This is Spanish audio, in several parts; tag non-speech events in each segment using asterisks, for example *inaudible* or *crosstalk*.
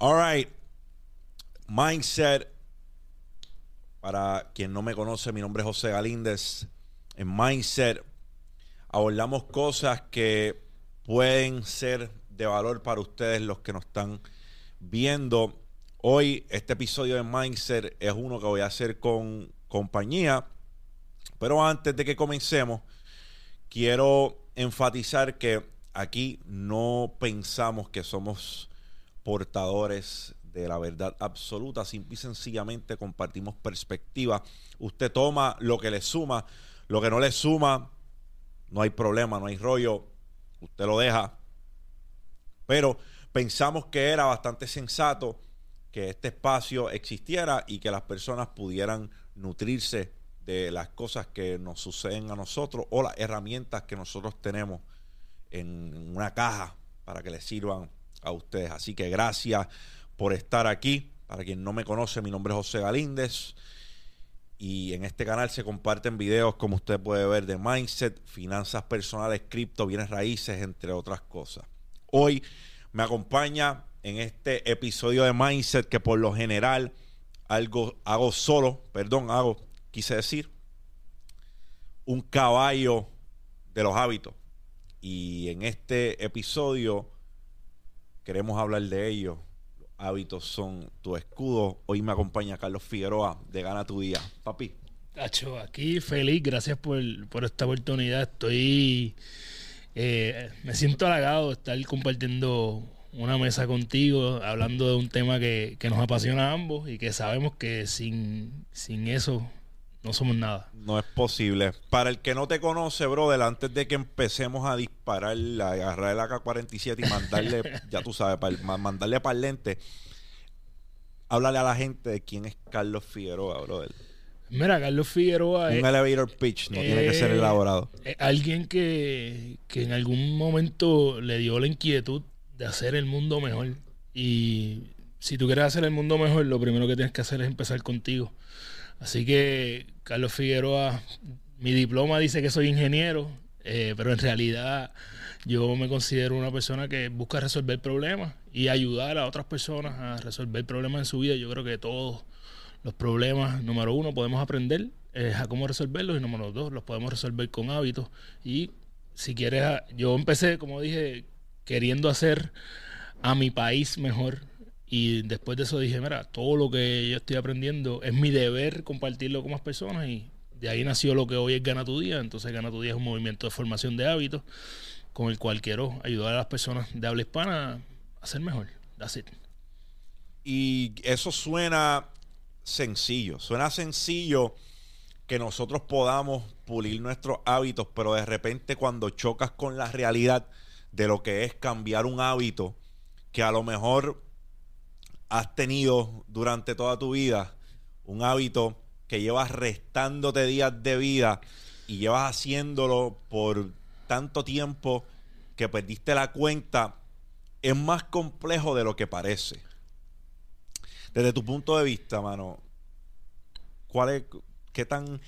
All right. Mindset. Para quien no me conoce, mi nombre es José Galíndez. En Mindset abordamos cosas que pueden ser de valor para ustedes, los que nos están viendo. Hoy, este episodio de Mindset es uno que voy a hacer con compañía. Pero antes de que comencemos, quiero enfatizar que aquí no pensamos que somos portadores de la verdad absoluta, simple y sencillamente compartimos perspectiva. Usted toma lo que le suma, lo que no le suma, no hay problema, no hay rollo, usted lo deja. Pero pensamos que era bastante sensato que este espacio existiera y que las personas pudieran nutrirse de las cosas que nos suceden a nosotros o las herramientas que nosotros tenemos en una caja para que les sirvan a ustedes. Así que gracias por estar aquí. Para quien no me conoce, mi nombre es José Galíndez. Y en este canal se comparten videos, como usted puede ver, de mindset, finanzas personales, cripto, bienes raíces, entre otras cosas. Hoy me acompaña en este episodio de mindset que por lo general algo hago solo, perdón, hago, quise decir, un caballo de los hábitos. Y en este episodio queremos hablar de ello. Los hábitos son tu escudo. Hoy me acompaña Carlos Figueroa de Gana tu Día. Papi. Tacho, aquí feliz, gracias por, esta oportunidad. Estoy, eh, me siento halagado de estar compartiendo una mesa contigo, hablando de un tema que, que, nos apasiona a ambos y que sabemos que sin, sin eso no somos nada. No es posible. Para el que no te conoce, brother, antes de que empecemos a disparar, a agarrar el AK-47 y mandarle, *laughs* ya tú sabes, para, mandarle para el lente, háblale a la gente de quién es Carlos Figueroa, brother. Mira, Carlos Figueroa Un elevator pitch, no tiene que ser elaborado. alguien que, que en algún momento le dio la inquietud de hacer el mundo mejor. Y si tú quieres hacer el mundo mejor, lo primero que tienes que hacer es empezar contigo. Así que Carlos Figueroa, mi diploma dice que soy ingeniero, eh, pero en realidad yo me considero una persona que busca resolver problemas y ayudar a otras personas a resolver problemas en su vida. Yo creo que todos los problemas, número uno, podemos aprender eh, a cómo resolverlos y número dos, los podemos resolver con hábitos. Y si quieres, yo empecé, como dije, queriendo hacer a mi país mejor y después de eso dije, mira, todo lo que yo estoy aprendiendo es mi deber compartirlo con más personas y de ahí nació lo que hoy es Gana tu Día. Entonces Gana tu Día es un movimiento de formación de hábitos con el cual quiero ayudar a las personas de habla hispana a ser mejor. That's it. Y eso suena sencillo, suena sencillo que nosotros podamos pulir nuestros hábitos, pero de repente cuando chocas con la realidad de lo que es cambiar un hábito, que a lo mejor has tenido durante toda tu vida un hábito que llevas restándote días de vida y llevas haciéndolo por tanto tiempo que perdiste la cuenta, es más complejo de lo que parece. Desde tu punto de vista, mano, ¿cuál es, qué tan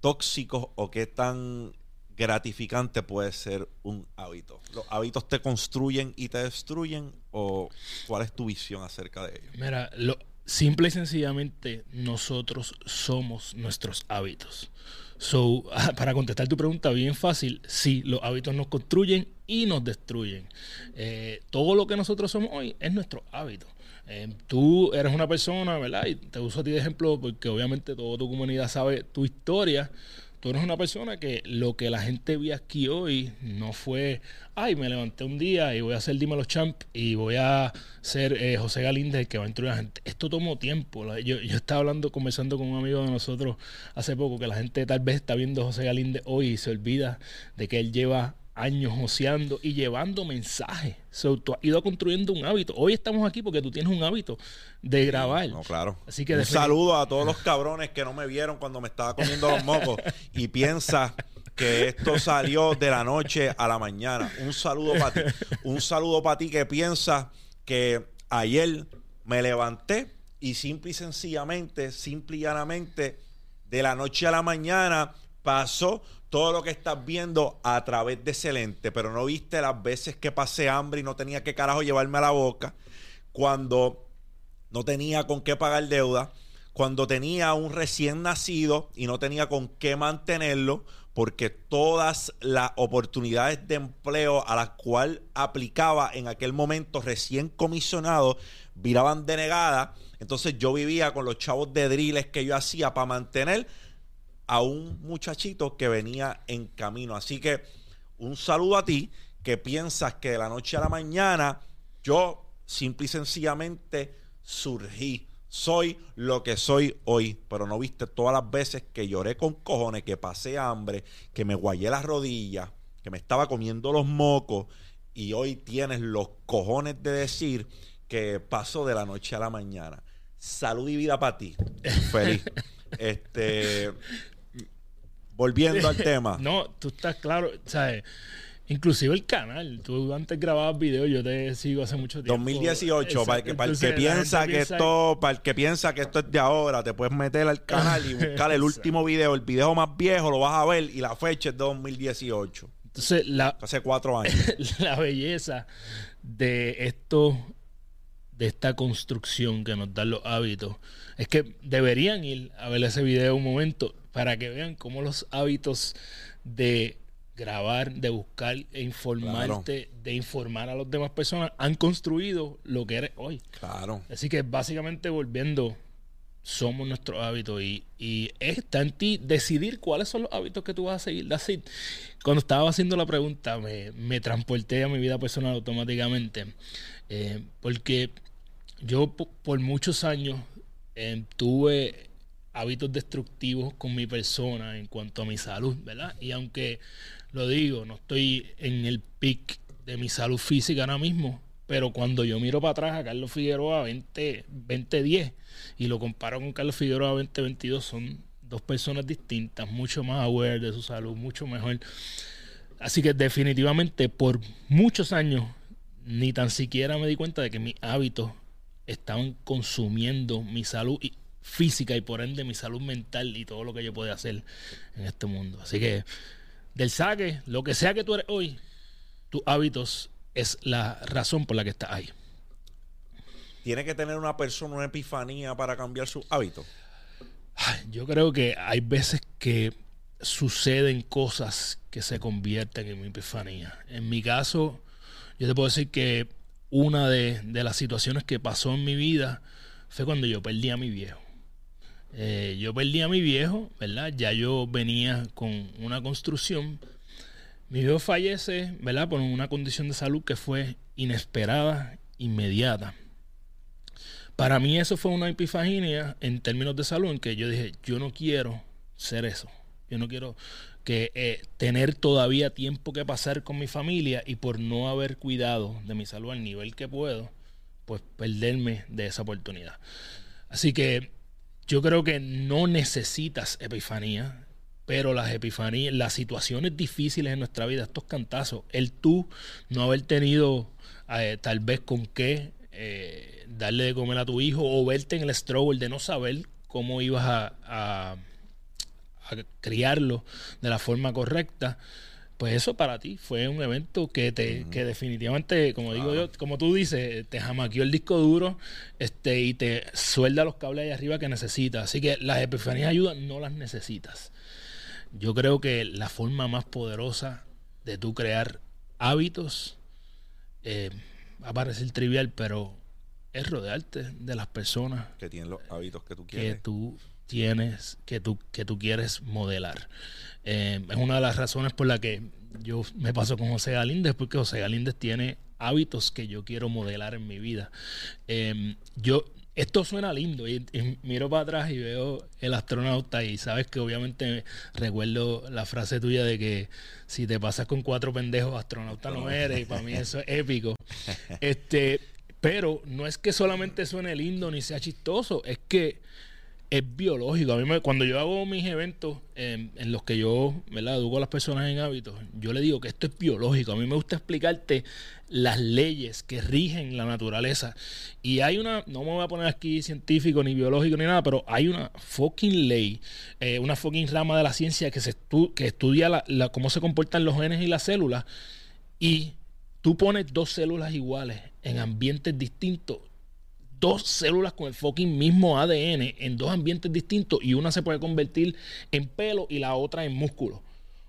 tóxico o qué tan gratificante puede ser un hábito? ¿Los hábitos te construyen y te destruyen o cuál es tu visión acerca de ello? Mira, lo, simple y sencillamente nosotros somos nuestros hábitos. So, *laughs* para contestar tu pregunta bien fácil, sí, los hábitos nos construyen y nos destruyen. Eh, todo lo que nosotros somos hoy es nuestro hábito. Eh, tú eres una persona, ¿verdad? Y te uso a ti de ejemplo porque obviamente toda tu comunidad sabe tu historia tú eres una persona que lo que la gente vio aquí hoy no fue, ay, me levanté un día y voy a hacer Dímelo Champ y voy a ser eh, José Galíndez el que va a introducir a la gente. Esto tomó tiempo. Yo, yo, estaba hablando, conversando con un amigo de nosotros hace poco que la gente tal vez está viendo José Galíndez hoy y se olvida de que él lleva años joseando y llevando mensajes. So, tú has ido construyendo un hábito. Hoy estamos aquí porque tú tienes un hábito de grabar. No, claro. Así que un saludo a todos los cabrones que no me vieron cuando me estaba comiendo los mocos y piensa que esto salió de la noche a la mañana. Un saludo para ti. Un saludo para ti que piensa que ayer me levanté y simple y sencillamente, simple y llanamente, de la noche a la mañana pasó todo lo que estás viendo a través de ese lente, pero no viste las veces que pasé hambre y no tenía que carajo llevarme a la boca. cuando no tenía con qué pagar deuda, cuando tenía un recién nacido y no tenía con qué mantenerlo, porque todas las oportunidades de empleo a las cuales aplicaba en aquel momento recién comisionado viraban denegadas. Entonces yo vivía con los chavos de driles que yo hacía para mantener a un muchachito que venía en camino. Así que un saludo a ti que piensas que de la noche a la mañana yo simple y sencillamente surgí. Soy lo que soy hoy, pero no viste todas las veces que lloré con cojones, que pasé hambre, que me guayé las rodillas, que me estaba comiendo los mocos y hoy tienes los cojones de decir que pasó de la noche a la mañana. Salud y vida para ti. *laughs* Feliz. este volviendo al tema. *laughs* No, tú estás claro, ¿sabes? Inclusive el canal, tú antes grababas videos, yo te sigo hace mucho tiempo. 2018, para el que, para el que piensa que esto, para el que piensa que esto es de ahora, te puedes meter al canal y buscar el *laughs* último video, el video más viejo, lo vas a ver y la fecha es de 2018. Entonces, la, hace cuatro años. *laughs* la belleza de esto, de esta construcción que nos dan los hábitos, es que deberían ir a ver ese video un momento para que vean cómo los hábitos de grabar, de buscar e informarte, de informar a las demás personas, han construido lo que eres hoy. Claro. Así que básicamente volviendo, somos nuestros hábitos y, y está en ti decidir cuáles son los hábitos que tú vas a seguir. Así, cuando estaba haciendo la pregunta, me, me, transporté a mi vida personal automáticamente, eh, porque yo por muchos años eh, tuve hábitos destructivos con mi persona en cuanto a mi salud, ¿verdad? Y aunque lo digo, no estoy en el pic de mi salud física ahora mismo, pero cuando yo miro para atrás a Carlos Figueroa 20, 2010 y lo comparo con Carlos Figueroa 2022, son dos personas distintas, mucho más aware de su salud, mucho mejor. Así que definitivamente por muchos años ni tan siquiera me di cuenta de que mis hábitos estaban consumiendo mi salud física y por ende mi salud mental y todo lo que yo pueda hacer en este mundo. Así que del saque, lo que sea que tú eres hoy, tus hábitos es la razón por la que estás ahí. ¿Tiene que tener una persona una epifanía para cambiar sus hábitos? Yo creo que hay veces que suceden cosas que se convierten en mi epifanía. En mi caso, yo te puedo decir que una de, de las situaciones que pasó en mi vida fue cuando yo perdí a mi viejo. Eh, yo perdí a mi viejo, ¿verdad? Ya yo venía con una construcción. Mi viejo fallece, ¿verdad? Por una condición de salud que fue inesperada, inmediata. Para mí eso fue una epifanía en términos de salud en que yo dije, yo no quiero ser eso. Yo no quiero que eh, tener todavía tiempo que pasar con mi familia y por no haber cuidado de mi salud al nivel que puedo, pues perderme de esa oportunidad. Así que yo creo que no necesitas epifanía, pero las epifanías, las situaciones difíciles en nuestra vida, estos cantazos, el tú no haber tenido eh, tal vez con qué eh, darle de comer a tu hijo o verte en el struggle de no saber cómo ibas a, a criarlo de la forma correcta pues eso para ti fue un evento que te que definitivamente como digo yo como tú dices te jamaqueó el disco duro este y te suelda los cables ahí arriba que necesitas. Así que las epifanías ayudan no las necesitas. Yo creo que la forma más poderosa de tú crear hábitos eh, va a parecer trivial pero es rodearte de las personas que tienen los hábitos que tú quieres. que tú tienes que tú que tú quieres modelar eh, es una de las razones por la que yo me paso con José Galíndez, porque José Galíndez tiene hábitos que yo quiero modelar en mi vida. Em, yo, esto suena lindo y, miro para atrás y veo el astronauta y sabes que obviamente recuerdo la frase tuya de que si te pasas con cuatro pendejos, astronauta no eres y para mí eso es épico. *laughs* Este, pero no es que solamente suene lindo ni sea chistoso, es que es biológico. A mí me, cuando yo hago mis eventos en los que yo ¿verdad? educo a las personas en hábitos, yo le digo que esto es biológico. A mí me gusta explicarte las leyes que rigen la naturaleza. Y hay una, no me voy a poner aquí científico ni biológico ni nada, pero hay una fucking ley, eh, una fucking rama de la ciencia que, se que estudia cómo se comportan los genes y las células. Y tú pones dos células iguales en ambientes distintos dos células con el fucking mismo ADN en dos ambientes distintos y una se puede convertir en pelo y la otra en músculo.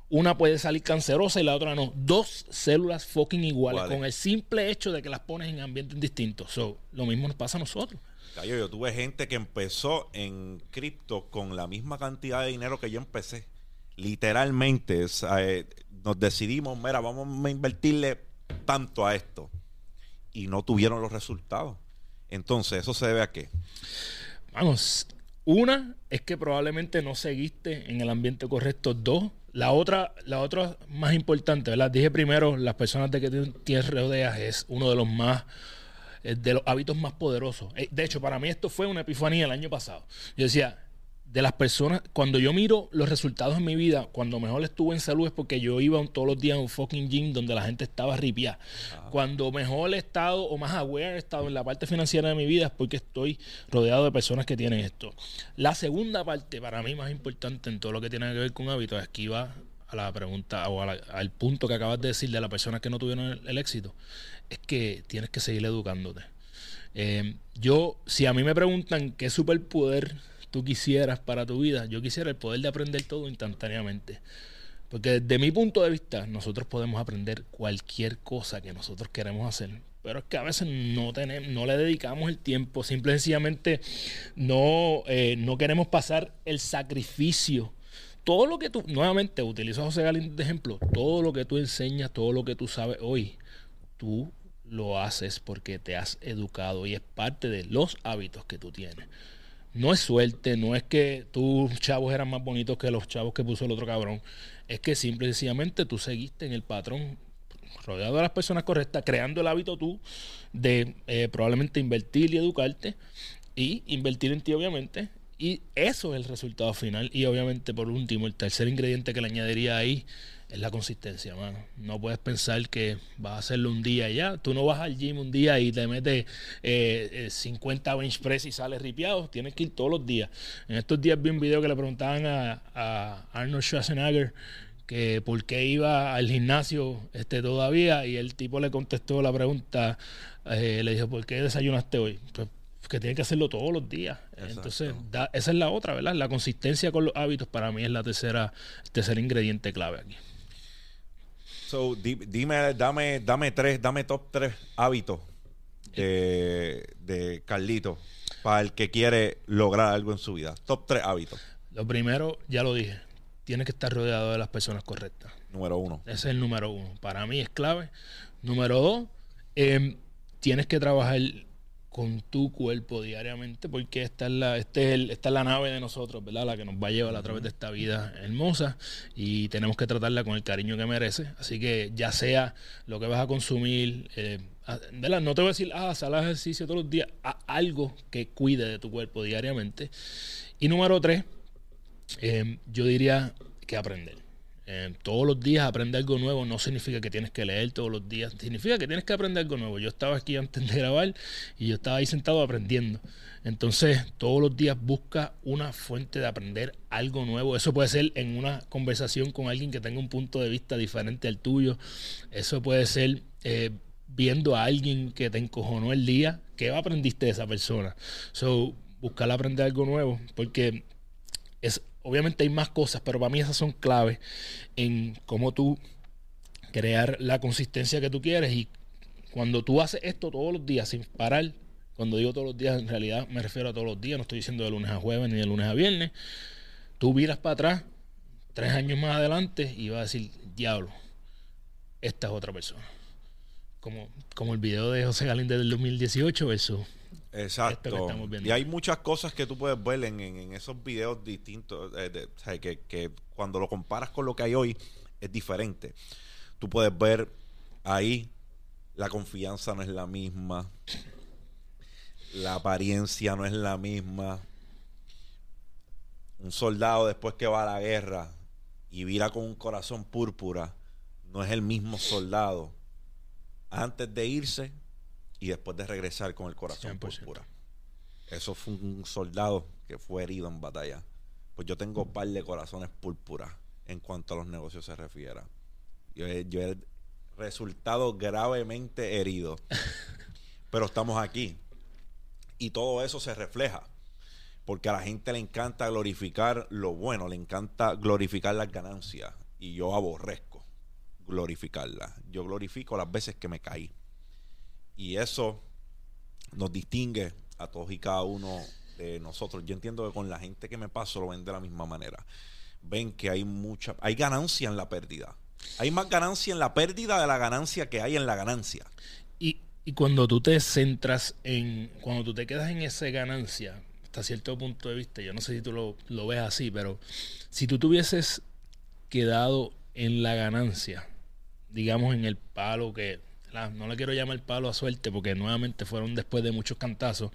Una puede salir cancerosa y la otra no. Dos células fucking iguales con el simple hecho de que las pones en ambientes distintos. So, lo mismo nos pasa a nosotros. Yo tuve gente que empezó en cripto con la misma cantidad de dinero que yo empecé. Literalmente, eh, nos decidimos, mira, vamos a invertirle tanto a esto. Y no tuvieron los resultados. Entonces, ¿eso se debe a qué? Vamos, una es que probablemente no seguiste en el ambiente correcto. Dos, la otra, la otra más importante, ¿verdad? Dije primero, las personas de que tienes rodeas es uno de los más eh, de los hábitos más poderosos. Eh, De hecho, para mí esto fue una epifanía el año pasado. Yo decía, de las personas, cuando yo miro los resultados en mi vida, cuando mejor estuve en salud es porque yo iba un- todos los días a un fucking gym donde la gente estaba ripiada. Cuando mejor he estado o más aware he estado en la parte financiera de mi vida es porque estoy rodeado de personas que tienen esto. La segunda parte, para mí más importante en todo lo que tiene que ver con hábitos, es que iba a la pregunta o la- al punto que acabas de decir de las personas que no tuvieron el, el éxito, es que tienes que seguir educándote. Eh, yo, si a mí me preguntan qué superpoder tú quisieras para tu vida, yo quisiera el poder de aprender todo instantáneamente. Porque desde mi punto de vista, nosotros podemos aprender cualquier cosa que nosotros queremos hacer. Pero es que a veces no tenemos, no le dedicamos el tiempo, simple y sencillamente no, eh, no queremos pasar el sacrificio. Todo lo que tú, nuevamente utilizo a José Galín de ejemplo, todo lo que tú enseñas, todo lo que tú sabes hoy, tú lo haces porque te has educado y es parte de los hábitos que tú tienes. No es suerte, no es que tus chavos eran más bonitos que los chavos que puso el otro cabrón. Es que simple y sencillamente tú seguiste en el patrón rodeado de las personas correctas, creando el hábito tú de eh, probablemente invertir y educarte y invertir en ti obviamente. Y eso es el resultado final. Y obviamente por último, el tercer ingrediente que le añadiría ahí es la consistencia, mano. No puedes pensar que vas a hacerlo un día y ya. Tú no vas al gym un día y te metes eh, eh, 50 bench press y sales ripiado. Tienes que ir todos los días. En estos días vi un video que le preguntaban a, a Arnold Schwarzenegger que por qué iba al gimnasio este todavía y el tipo le contestó la pregunta, eh, le dijo, ¿por qué desayunaste hoy? Pues que tiene que hacerlo todos los días. Exacto. Entonces, da- esa es la otra, ¿verdad? La consistencia con los hábitos para mí es la tercera, el tercer ingrediente clave aquí. So, di- dime, dame, dame tres, dame top tres hábitos de, de Carlito para el que quiere lograr algo en su vida. Top tres hábitos. Lo primero, ya lo dije, tienes que estar rodeado de las personas correctas. Número uno. Ese es el número uno. Para mí es clave. Número dos, eh, tienes que trabajar con tu cuerpo diariamente porque esta es la, este es el- esta es la nave de nosotros, ¿verdad? La que nos va a llevar a través de esta vida hermosa y tenemos que tratarla con el cariño que merece. Así que ya sea lo que vas a consumir, eh. No te voy a decir, ah, sal ejercicio todos los días, algo que cuide de tu cuerpo diariamente. Y número tres, eh, yo diría que aprender. Eh, todos los días aprender algo nuevo no significa que tienes que leer todos los días, significa que tienes que aprender algo nuevo. Yo estaba aquí antes de grabar y yo estaba ahí sentado aprendiendo. Entonces, todos los días busca una fuente de aprender algo nuevo. Eso puede ser en una conversación con alguien que tenga un punto de vista diferente al tuyo. Eso puede ser eh, viendo a alguien que te encojonó el día. ¿Qué aprendiste de esa persona? So, buscar aprender algo nuevo porque es, obviamente hay más cosas, pero para mí esas son claves en cómo tú crear la consistencia que tú quieres y cuando tú haces esto todos los días sin parar, cuando digo todos los días en realidad me refiero a todos los días, no estoy diciendo de lunes a jueves ni de lunes a viernes, tú miras para atrás tres años más adelante y vas a decir, diablo, esta es otra persona. Como, como el video de José Galíndez del 2018 versus Esto que Exacto. estamos viendo. Y hay muchas cosas que tú puedes ver en, en- en esos videos distintos, eh, de- o sea, que, que cuando lo comparas con lo que hay hoy es diferente. Tú puedes ver ahí la confianza no es la misma, la apariencia no es la misma. Un soldado después que va a la guerra y vira con un corazón púrpura no es el mismo soldado antes de irse y después de regresar con el corazón 100%. púrpura. Eso fue un soldado que fue herido en batalla. Pues yo tengo un par de corazones púrpura en cuanto a los negocios se refiere. Yo yo he resultado gravemente herido. *laughs* Pero estamos aquí. Y todo eso se refleja. Porque a la gente le encanta glorificar lo bueno, le encanta glorificar las ganancias. Y yo aborrezco glorificarlas. Yo glorifico las veces que me caí. Y eso nos distingue a todos y cada uno de nosotros. Yo entiendo que con la gente que me paso lo ven de la misma manera. Ven que hay mucha, hay ganancia en la pérdida. Hay más ganancia en la pérdida de la ganancia que hay en la ganancia. Y, y cuando tú te centras en, cuando tú te quedas en esa ganancia, hasta cierto punto de vista, yo no sé si tú lo, lo ves así, pero si tú tuvieses quedado en la ganancia, digamos en el palo que no le quiero llamar palo a suerte porque nuevamente fueron después de muchos cantazos,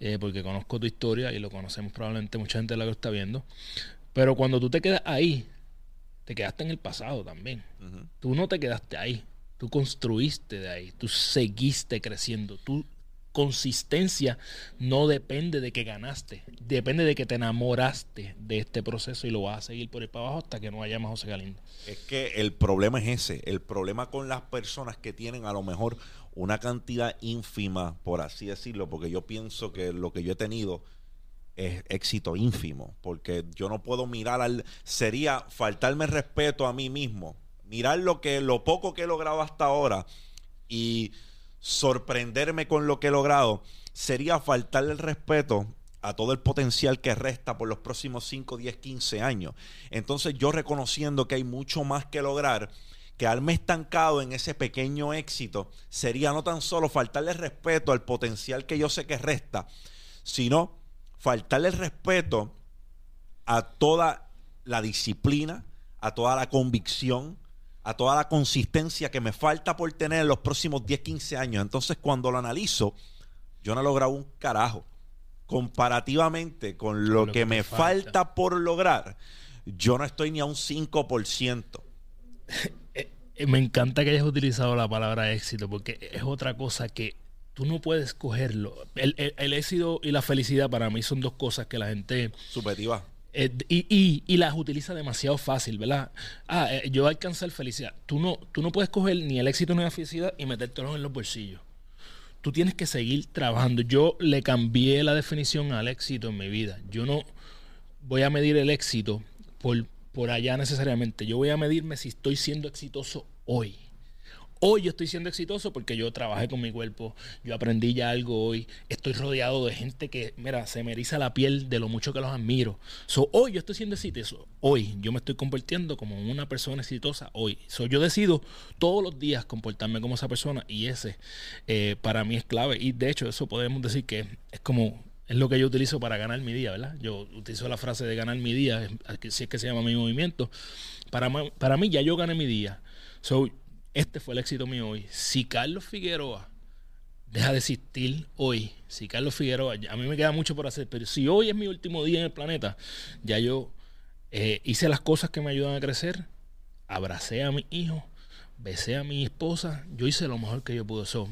eh, porque conozco tu historia y lo conocemos probablemente mucha gente la que lo está viendo. Pero cuando tú te quedas ahí, te quedaste en el pasado también. Tú no te quedaste ahí. Tú construiste de ahí. Tú seguiste creciendo. Tú consistencia no depende de que ganaste, depende de que te enamoraste de este proceso y lo vas a seguir por ahí para abajo hasta que no haya más José Galindo. Es que el problema es ese, el problema con las personas que tienen a lo mejor una cantidad ínfima, por así decirlo, porque yo pienso que lo que yo he tenido es éxito ínfimo, porque yo no puedo mirar al sería faltarme respeto a mí mismo, mirar lo que lo poco que he logrado hasta ahora y sorprenderme con lo que he logrado, sería faltarle el respeto a todo el potencial que resta por los próximos 5, 10, 15 años. Entonces yo reconociendo que hay mucho más que lograr, quedarme estancado en ese pequeño éxito sería no tan solo faltarle respeto al potencial que yo sé que resta, sino faltarle respeto a toda la disciplina, a toda la convicción, a toda la consistencia que me falta por tener en los próximos 10, 15 años. Entonces, cuando lo analizo, yo no he logrado un carajo. Comparativamente con lo, que, me falta. por lograr, yo no estoy ni a un 5%. *laughs* Eh, eh, me encanta que hayas utilizado la palabra éxito, porque es otra cosa que tú no puedes cogerlo. El, el éxito y la felicidad para mí son dos cosas que la gente... Subjetiva eh, y, y, las utiliza demasiado fácil, ¿verdad? Ah, eh, yo alcanzar felicidad. Tú no, tú no puedes coger ni el éxito ni la felicidad y metértelo en los bolsillos. Tú tienes que seguir trabajando. Yo le cambié la definición al éxito en mi vida. Yo no voy a medir el éxito por, por allá necesariamente. Yo voy a medirme si estoy siendo exitoso hoy. Hoy yo estoy siendo exitoso porque yo trabajé con mi cuerpo, yo aprendí ya algo hoy, estoy rodeado de gente que, mira, se me eriza la piel de lo mucho que los admiro. So, hoy yo estoy siendo exitoso, hoy yo me estoy convirtiendo como una persona exitosa, hoy. So, yo decido todos los días comportarme como esa persona y ese eh, para mí es clave. Y de hecho eso podemos decir que es como es lo que yo utilizo para ganar mi día, ¿verdad? Yo utilizo la frase de ganar mi día, si es que se llama mi movimiento. Para, para mí ya yo gané mi día. So, este fue el éxito mío hoy. Si Carlos Figueroa deja de existir hoy, si Carlos Figueroa, a mí me queda mucho por hacer, pero si hoy es mi último día en el planeta, ya yo eh, hice las cosas que me ayudan a crecer, abracé a mi hijo, besé a mi esposa, yo hice lo mejor que yo pude. Eso,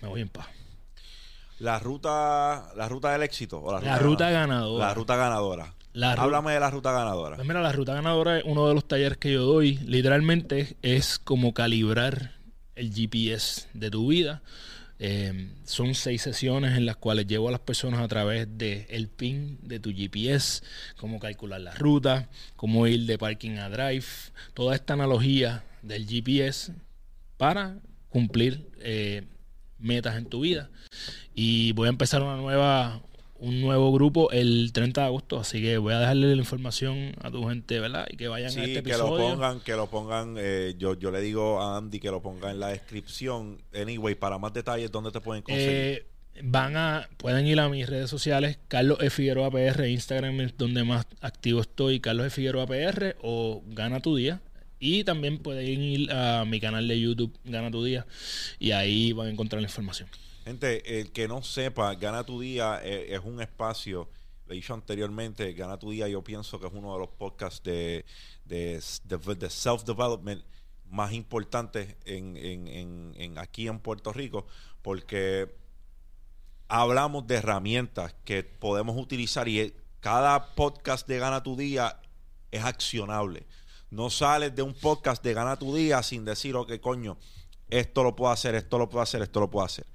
me voy en paz. La ruta, la ruta del éxito. O la, ruta, la ruta ganadora. La ruta ganadora. Háblame de la ruta ganadora. Pues mira, la ruta ganadora es uno de los talleres que yo doy. Literalmente es como calibrar el GPS de tu vida. Eh, son seis sesiones en las cuales llevo a las personas a través del el pin de tu GPS, cómo calcular la ruta, cómo ir de parking a drive, toda esta analogía del GPS para cumplir eh, metas en tu vida. Y voy a empezar una nueva, un nuevo grupo el 30 de agosto, así que voy a dejarle la información a tu gente, ¿verdad? Y que vayan a este episodio. que lo pongan, que lo pongan, eh, yo, yo le digo a Andy que lo ponga en la descripción. Anyway, para más detalles, ¿dónde te pueden conseguir? Eh, van a, pueden ir a mis redes sociales, Carlos E. Figueroa PR, Instagram es donde más activo estoy, Carlos E. Figueroa PR o Gana Tu Día. Y también pueden ir a mi canal de YouTube, Gana Tu Día, y ahí van a encontrar la información. Gente, el que no sepa, Gana tu Día eh, es, un espacio, lo he dicho anteriormente, Gana tu Día yo pienso que es uno de los podcasts de, de, self-development más importantes en, en, en, aquí en Puerto Rico, porque hablamos de herramientas que podemos utilizar y cada podcast de Gana tu Día es accionable. No sales de un podcast de Gana tu Día sin decir, ok, coño, esto lo puedo hacer, esto lo puedo hacer, esto lo puedo hacer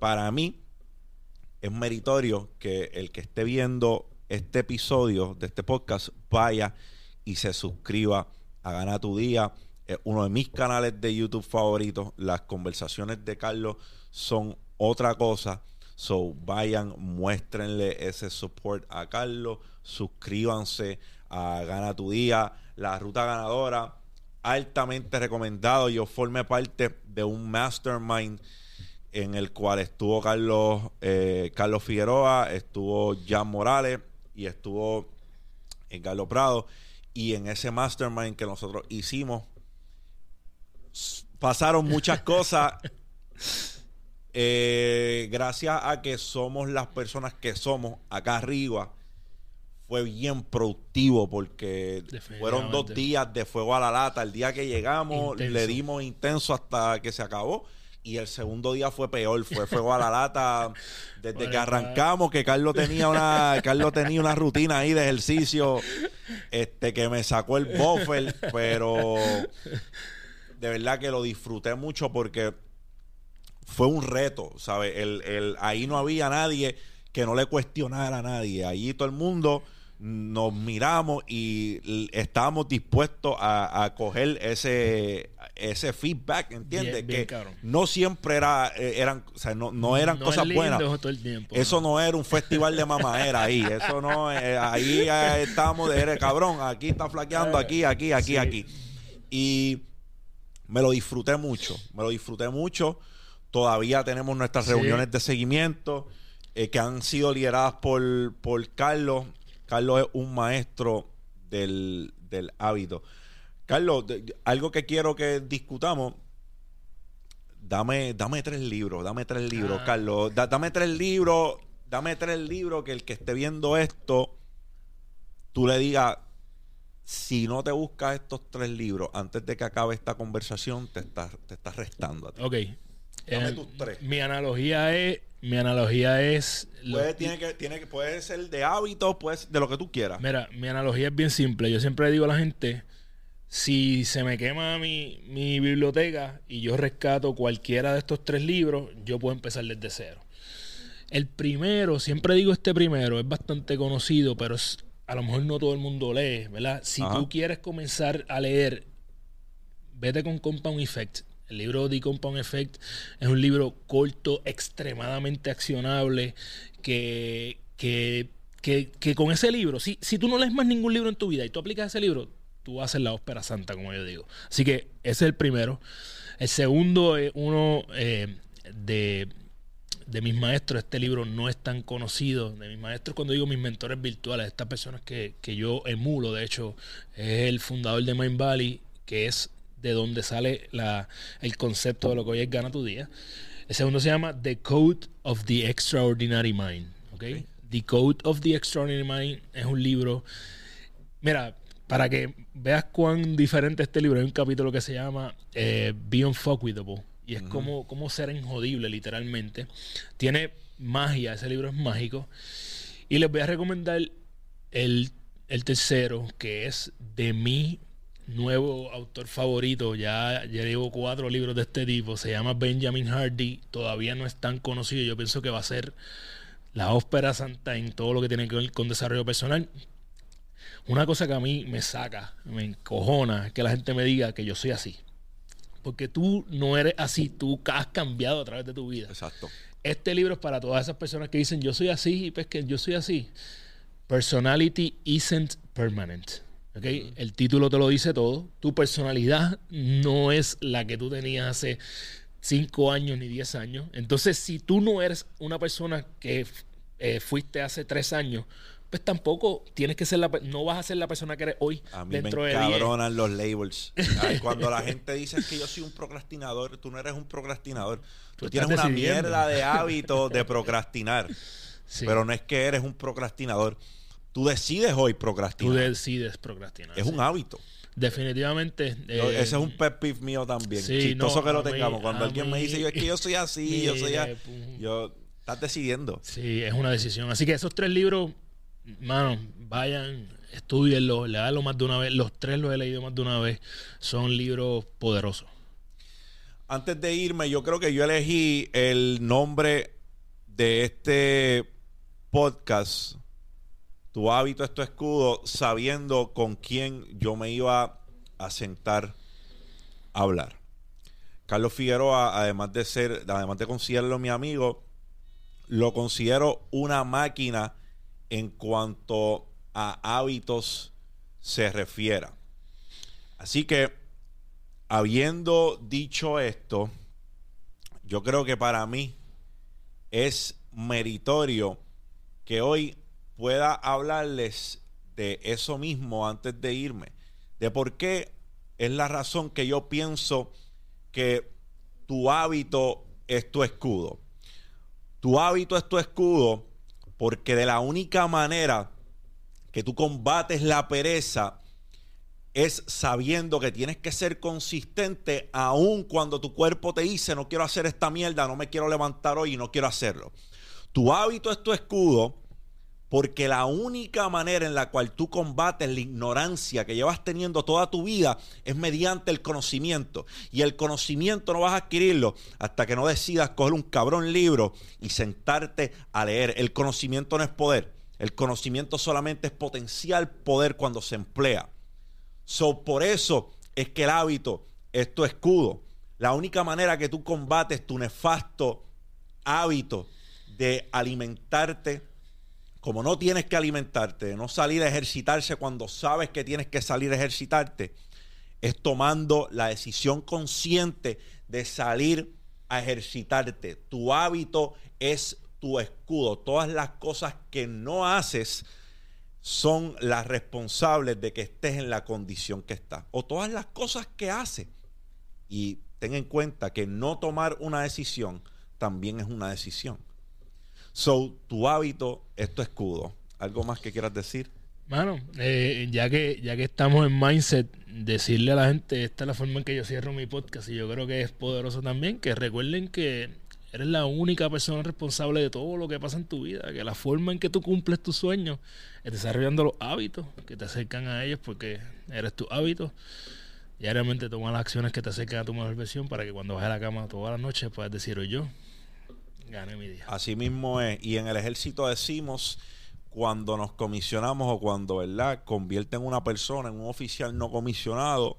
para mí, es meritorio que el que esté viendo este episodio de este podcast vaya y se suscriba a Gana tu Día. Es uno de mis canales de YouTube favoritos. Las conversaciones de Carlos son otra cosa. So vayan, muéstrenle ese support a Carlos. Suscríbanse a Gana tu Día, la ruta ganadora. Altamente recomendado. Yo formé parte de un mastermind en el cual estuvo Carlos, eh, Carlos Figueroa, estuvo Jan Morales y estuvo en Carlos Prado. Y en ese mastermind que nosotros hicimos, pasaron muchas cosas. *laughs* Eh, gracias a que somos las personas que somos acá arriba, fue bien productivo porque fueron dos días de fuego a la lata. El día que llegamos, le dimos intenso hasta que se acabó. Y el segundo día fue peor, fue fuego a la lata. *laughs* Desde que arrancamos, que Carlos tenía una, Carlos tenía una rutina ahí de ejercicio, este, que me sacó el buffer, pero de verdad que lo disfruté mucho porque fue un reto, ¿sabes? El, el, ahí no había nadie que no le cuestionara a nadie. Allí todo el mundo nos miramos y estábamos dispuestos a, a coger ese, ese feedback, ¿entiendes? que no siempre era, eh, eran, o sea, no, no eran cosas buenas. eso ¿no? era un festival de mamadera ahí. Eso no, eh, ahí eh, estábamos de, cabrón, aquí está flaqueando, aquí, aquí, aquí, aquí. Y me lo disfruté mucho, me lo disfruté mucho. Todavía tenemos nuestras reuniones de seguimiento que han sido lideradas por, por Carlos Carlos es un maestro del, hábito. Carlos, algo que quiero que discutamos. Dame, dame tres libros, dame tres libros, ah. Carlos. dame tres libros, dame tres libros que el que esté viendo esto, tú le digas, si no te buscas estos tres libros antes de que acabe esta conversación, te estás, te estás restando a ti. Ok. Dame eh, tus tres. Mi analogía es mi analogía es. Puede, tiene que, tiene que, puede ser de hábitos, puede ser de lo que tú quieras. Mira, mi analogía es bien simple. Yo siempre digo a la gente: si se me quema mi, mi biblioteca y yo rescato cualquiera de estos tres libros, yo puedo empezar desde cero. El primero, siempre digo este primero, es bastante conocido, pero a lo mejor no todo el mundo lee, ¿verdad? Si tú quieres comenzar a leer, vete con Compound Effect el libro The Compound Effect es un libro corto, extremadamente accionable, que, que, que, con ese libro, si, si tú no lees más ningún libro en tu vida y tú aplicas ese libro, tú haces la ópera santa, como yo digo. Así que ese es el primero. El segundo es uno eh, de, de mis maestros. Este libro no es tan conocido. De mis maestros, cuando digo mis mentores virtuales, estas personas que, que yo emulo, de hecho, es el fundador de Mind Valley, que es de donde sale la, el concepto de lo que hoy es Gana tu Día. El segundo se llama The Code of the Extraordinary Mind. ¿okay? The Code of the Extraordinary Mind es un libro. Mira, para que veas cuán diferente este libro, hay un capítulo que se llama eh, Beyond. Y es como, como ser injodible, literalmente. Tiene magia, ese libro es mágico. Y les voy a recomendar el, el tercero, que es De mí nuevo autor favorito. Ya, ya llevo cuatro libros de este tipo. Se llama Benjamin Hardy. Todavía no es tan conocido. Yo pienso que va a ser la ópera santa en todo lo que tiene que ver con desarrollo personal. Una cosa que a mí me saca, me encojona, es que la gente me diga que yo soy así. Porque tú no eres así, tú has cambiado a través de tu vida. Exacto. Este libro es para todas esas personas que dicen yo soy así y pues que yo soy así. Personality isn't permanent. El título te lo dice todo. Tu personalidad no es la que tú tenías hace 5 años ni 10 años. Entonces, si tú no eres una persona que eh, fuiste hace 3 años, pues tampoco tienes que ser la no vas a ser la persona que eres hoy a mí dentro me encabronan los labels *laughs* cuando la gente dice que yo soy un procrastinador tú no eres un procrastinador tú, tienes una mierda de *laughs* hábito de procrastinar pero no es que eres un procrastinador Tú decides hoy procrastinar. Tú decides procrastinar. Es un hábito. Definitivamente. Eh, ese es un pet peeve mío también. Chistoso que lo tengamos. Cuando alguien me dice, yo es que yo soy así, yo soy así. Yo, estás decidiendo. Sí, es una decisión. Así que esos tres libros, mano, vayan, estudienlos, leanlos más de una vez. Los tres los he leído más de una vez. Son libros poderosos. Antes de irme, yo creo que yo elegí el nombre de este podcast, tu hábito es tu escudo, sabiendo con quién yo me iba a sentar a hablar. Carlos Figueroa, además de ser, además de considerarlo mi amigo, lo considero una máquina en cuanto a hábitos se refiera. Así que, habiendo dicho esto, yo creo que para mí es meritorio que hoy pueda hablarles de eso mismo antes de irme, de por qué es la razón que yo pienso que tu hábito es tu escudo. Tu hábito es tu escudo porque de la única manera que tú combates la pereza es sabiendo que tienes que ser consistente aun cuando tu cuerpo te dice no quiero hacer esta mierda, no me quiero levantar hoy y no quiero hacerlo. Tu hábito es tu escudo porque la única manera en la cual tú combates la ignorancia que llevas teniendo toda tu vida es mediante el conocimiento. Y el conocimiento no vas a adquirirlo hasta que no decidas coger un cabrón libro y sentarte a leer. El conocimiento no es poder. El conocimiento solamente es potencial poder cuando se emplea. So, por eso es que el hábito es tu escudo. La única manera que tú combates tu nefasto hábito de alimentarte como no tienes que alimentarte, no salir a ejercitarse cuando sabes que tienes que salir a ejercitarte, es tomando la decisión consciente de salir a ejercitarte. Tu hábito es tu escudo. Todas las cosas que no haces son las responsables de que estés en la condición que estás. O todas las cosas que haces. Y ten en cuenta que no tomar una decisión también es una decisión. So, tu hábito es tu escudo. ¿Algo más que quieras decir? Mano, eh, ya, que, ya que estamos en mindset, decirle a la gente, esta es la forma en que yo cierro mi podcast y yo creo que es poderoso también, que recuerden que eres la única persona responsable de todo lo que pasa en tu vida, que la forma en que tú cumples tus sueños es desarrollando los hábitos que te acercan a ellos porque eres tu hábito. Diariamente toma las acciones que te acercan a tu mejor versión para que cuando bajes a la cama toda la noche puedas decir, hoy yo Gané mi. Así mismo es. Y en el ejército decimos cuando nos comisionamos o cuando, ¿verdad?, convierten una persona en un oficial no comisionado,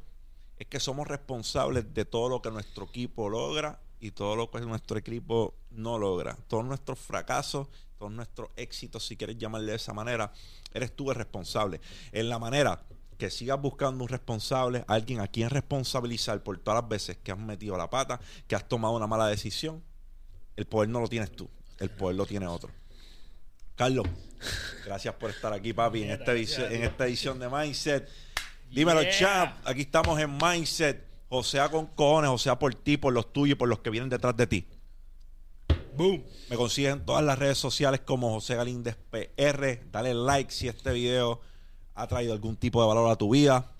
es que somos responsables de todo lo que nuestro equipo logra y todo lo que nuestro equipo no logra. Todos nuestros fracasos, todos nuestros éxitos, si quieres llamarle de esa manera, eres tú el responsable. En la manera que sigas buscando un responsable, alguien a quien responsabilizar por todas las veces que has metido la pata, que has tomado una mala decisión, el poder no lo tienes tú, el poder lo tiene otro. Carlos, gracias por estar aquí, papi, en esta, edición, en esta edición de Mindset. Dímelo, champ. Aquí estamos en Mindset. O sea con cojones, o sea por ti, por los tuyos y por los que vienen detrás de ti. Boom. Me consiguen en todas las redes sociales como José Galíndez PR. Dale like si este video ha traído algún tipo de valor a tu vida.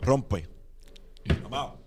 Rompe. Vamos.